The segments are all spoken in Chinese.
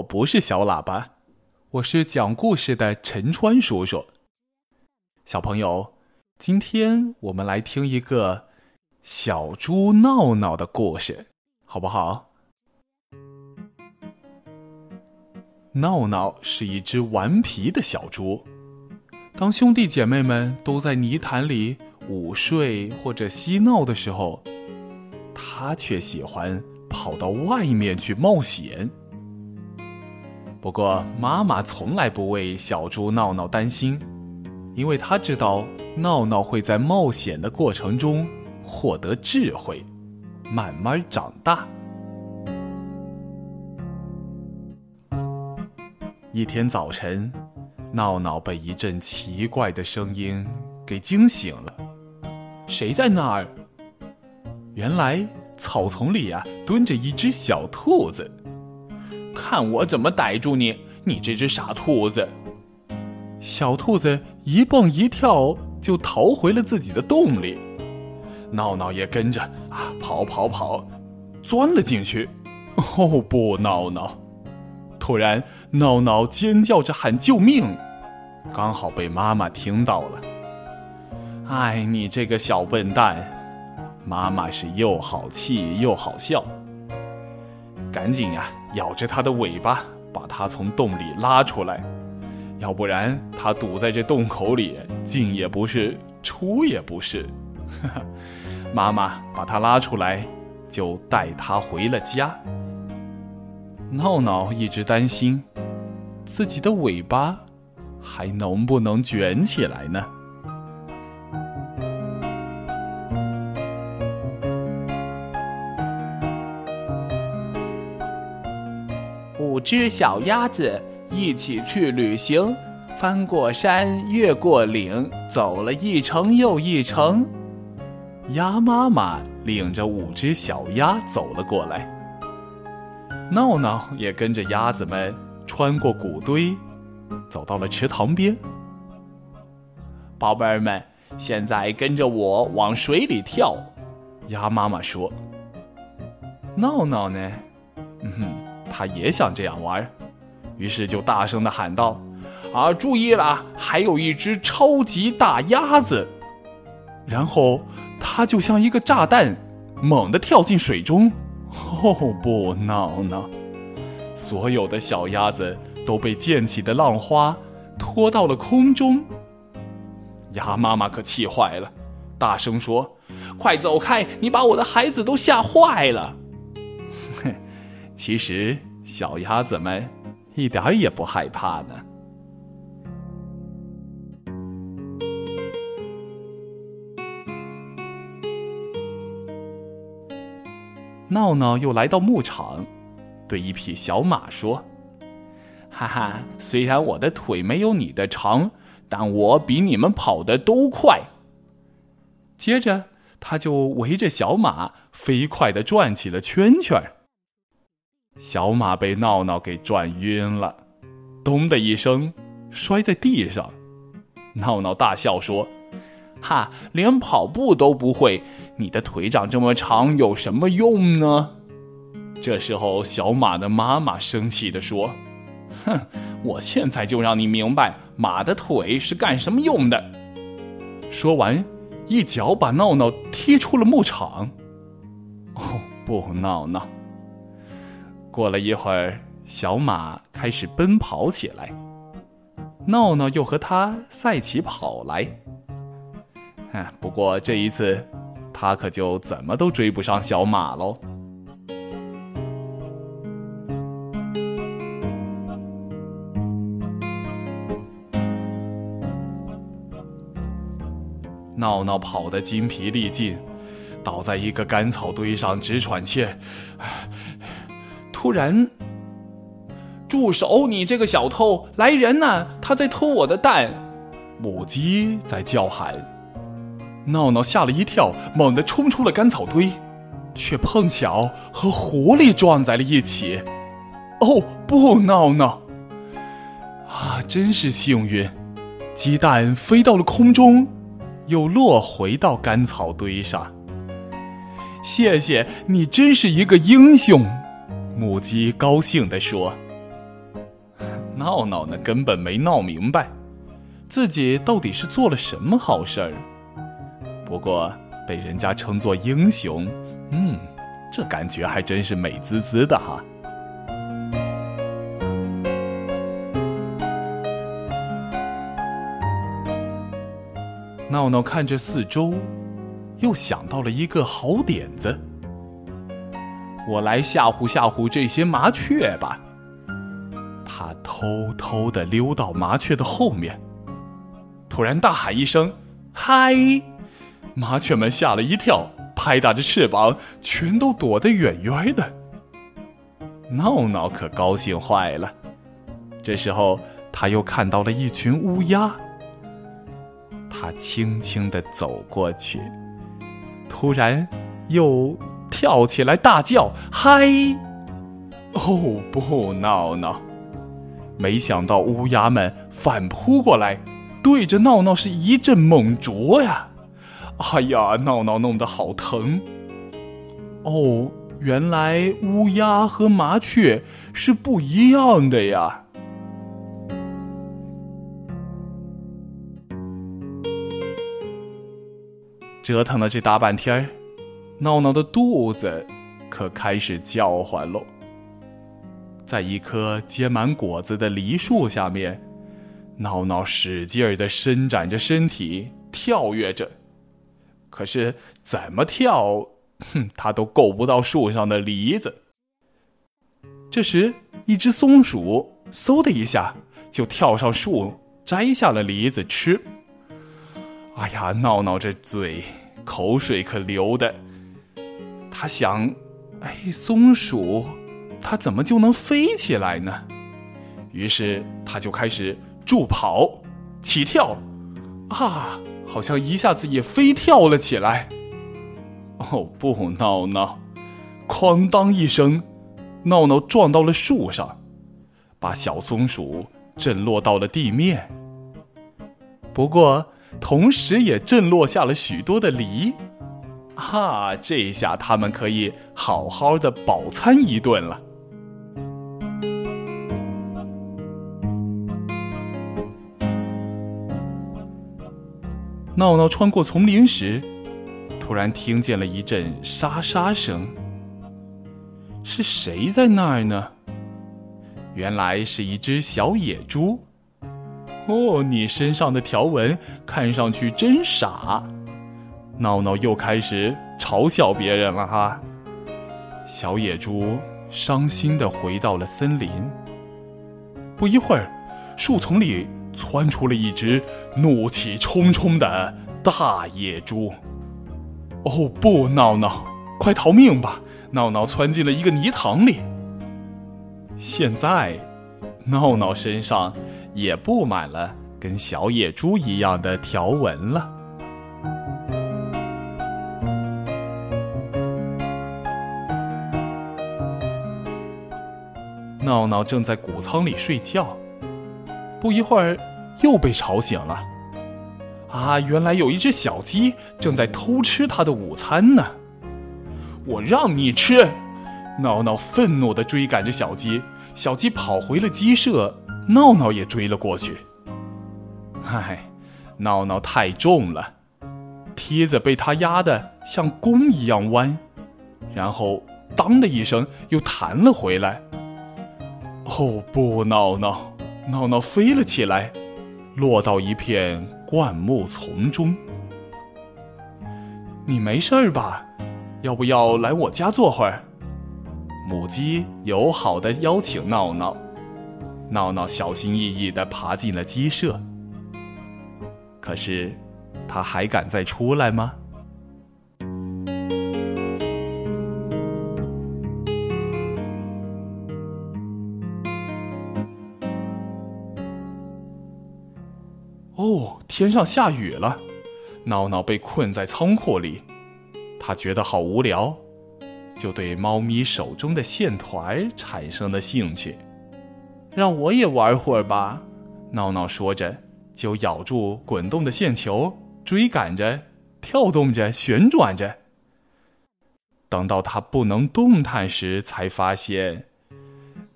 我不是小喇叭，我是讲故事的陈川叔叔。小朋友，今天我们来听一个小猪闹闹的故事，好不好？闹闹是一只顽皮的小猪，当兄弟姐妹们都在泥潭里午睡或者嬉闹的时候，他却喜欢跑到外面去冒险。不过，妈妈从来不为小猪闹闹担心，因为她知道闹闹会在冒险的过程中获得智慧，慢慢长大。一天早晨，闹闹被一阵奇怪的声音给惊醒了。谁在那儿？原来草丛里啊，蹲着一只小兔子。看我怎么逮住你，你这只傻兔子！小兔子一蹦一跳就逃回了自己的洞里，闹闹也跟着啊跑跑跑，钻了进去。哦不，闹闹！突然，闹闹尖叫着喊救命，刚好被妈妈听到了。哎，你这个小笨蛋！妈妈是又好气又好笑。赶紧呀，咬着它的尾巴，把它从洞里拉出来，要不然它堵在这洞口里，进也不是，出也不是。妈妈把它拉出来，就带它回了家。闹闹一直担心，自己的尾巴还能不能卷起来呢？五只小鸭子一起去旅行，翻过山，越过岭，走了一程又一程。鸭妈妈领着五只小鸭走了过来，闹闹也跟着鸭子们穿过谷堆，走到了池塘边。宝贝儿们，现在跟着我往水里跳。鸭妈妈说：“闹闹呢？嗯哼。”他也想这样玩，于是就大声的喊道：“啊，注意了，还有一只超级大鸭子！”然后他就像一个炸弹，猛地跳进水中。哦不，闹闹！所有的小鸭子都被溅起的浪花拖到了空中。鸭妈妈可气坏了，大声说：“快走开！你把我的孩子都吓坏了！”其实，小鸭子们一点也不害怕呢。闹闹又来到牧场，对一匹小马说：“哈哈，虽然我的腿没有你的长，但我比你们跑的都快。”接着，他就围着小马飞快的转起了圈圈。小马被闹闹给转晕了，咚的一声摔在地上。闹闹大笑说：“哈，连跑步都不会，你的腿长这么长有什么用呢？”这时候，小马的妈妈生气的说：“哼，我现在就让你明白马的腿是干什么用的。”说完，一脚把闹闹踢出了牧场。哦，不，闹闹。过了一会儿，小马开始奔跑起来，闹闹又和他赛起跑来。哎，不过这一次，他可就怎么都追不上小马喽。闹闹跑得筋疲力尽，倒在一个干草堆上直喘气。突然，住手！你这个小偷，来人呐！他在偷我的蛋。母鸡在叫喊。闹闹吓了一跳，猛地冲出了干草堆，却碰巧和狐狸撞在了一起。哦不，闹闹！啊，真是幸运！鸡蛋飞到了空中，又落回到干草堆上。谢谢你，真是一个英雄。母鸡高兴地说：“闹闹呢，根本没闹明白，自己到底是做了什么好事儿。不过被人家称作英雄，嗯，这感觉还真是美滋滋的哈。闹闹看着四周，又想到了一个好点子。我来吓唬吓唬这些麻雀吧。他偷偷的溜到麻雀的后面，突然大喊一声：“嗨！”麻雀们吓了一跳，拍打着翅膀，全都躲得远远的。闹闹可高兴坏了。这时候，他又看到了一群乌鸦。他轻轻的走过去，突然又跳起来大叫：“嗨！”哦不，闹闹！没想到乌鸦们反扑过来，对着闹闹是一阵猛啄呀！哎呀，闹闹弄得好疼！哦，原来乌鸦和麻雀是不一样的呀。折腾了这大半天儿闹闹的肚子可开始叫唤喽。在一棵结满果子的梨树下面，闹闹使劲儿的伸展着身体，跳跃着。可是怎么跳，哼，他都够不到树上的梨子。这时，一只松鼠嗖的一下就跳上树，摘下了梨子吃。哎呀，闹闹这嘴，口水可流的。他想，哎，松鼠，它怎么就能飞起来呢？于是他就开始助跑、起跳，啊，好像一下子也飞跳了起来。哦不，闹闹，哐当一声，闹闹撞到了树上，把小松鼠震落到了地面。不过。同时也震落下了许多的梨，哈！这下他们可以好好的饱餐一顿了。闹闹穿过丛林时，突然听见了一阵沙沙声。是谁在那儿呢？原来是一只小野猪。哦，你身上的条纹看上去真傻！闹闹又开始嘲笑别人了哈。小野猪伤心的回到了森林。不一会儿，树丛里窜出了一只怒气冲冲的大野猪。哦不，闹闹，快逃命吧！闹闹窜进了一个泥塘里。现在，闹闹身上。也布满了跟小野猪一样的条纹了。闹闹正在谷仓里睡觉，不一会儿又被吵醒了。啊，原来有一只小鸡正在偷吃它的午餐呢！我让你吃！闹闹愤怒的追赶着小鸡，小鸡跑回了鸡舍。闹闹也追了过去。唉，闹闹太重了，梯子被他压得像弓一样弯，然后当的一声又弹了回来。哦不，闹闹，闹闹飞了起来，落到一片灌木丛中。你没事儿吧？要不要来我家坐会儿？母鸡友好的邀请闹闹。闹闹小心翼翼的爬进了鸡舍，可是，他还敢再出来吗？天上下雨了，闹闹被困在仓库里，他觉得好无聊，就对猫咪手中的线团产生了兴趣。让我也玩会儿吧，闹闹说着，就咬住滚动的线球，追赶着，跳动着，旋转着。等到他不能动弹时，才发现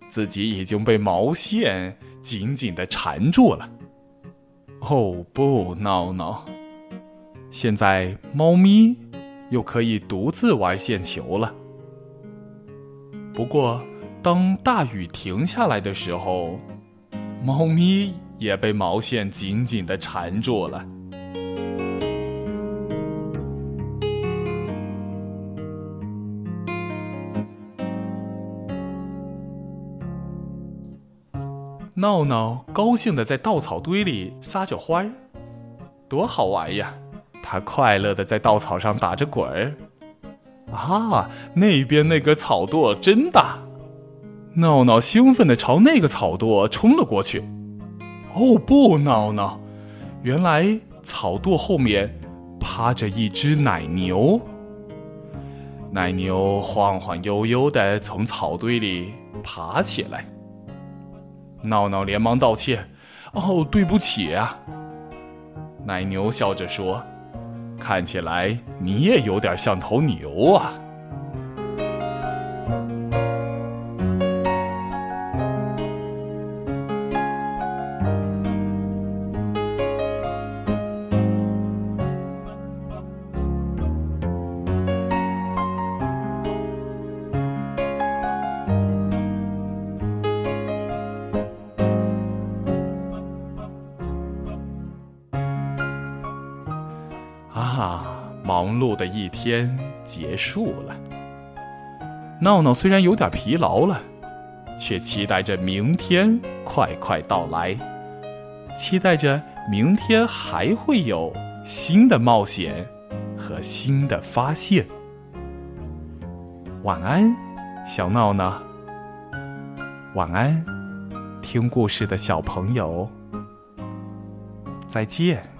自己已经被毛线紧紧的缠住了。哦不，闹闹！现在猫咪又可以独自玩线球了。不过，当大雨停下来的时候，猫咪也被毛线紧紧的缠住了。闹闹高兴的在稻草堆里撒着欢儿，多好玩呀！他快乐的在稻草上打着滚儿。啊，那边那个草垛真大！闹闹兴奋的朝那个草垛冲了过去。哦不，闹闹，原来草垛后面趴着一只奶牛。奶牛晃晃悠悠的从草堆里爬起来。闹闹连忙道歉：“哦，对不起啊。”奶牛笑着说：“看起来你也有点像头牛啊。”，忙碌的一天结束了。闹闹虽然有点疲劳了，却期待着明天快快到来，期待着明天还会有新的冒险和新的发现。晚安，小闹闹。晚安，听故事的小朋友。再见。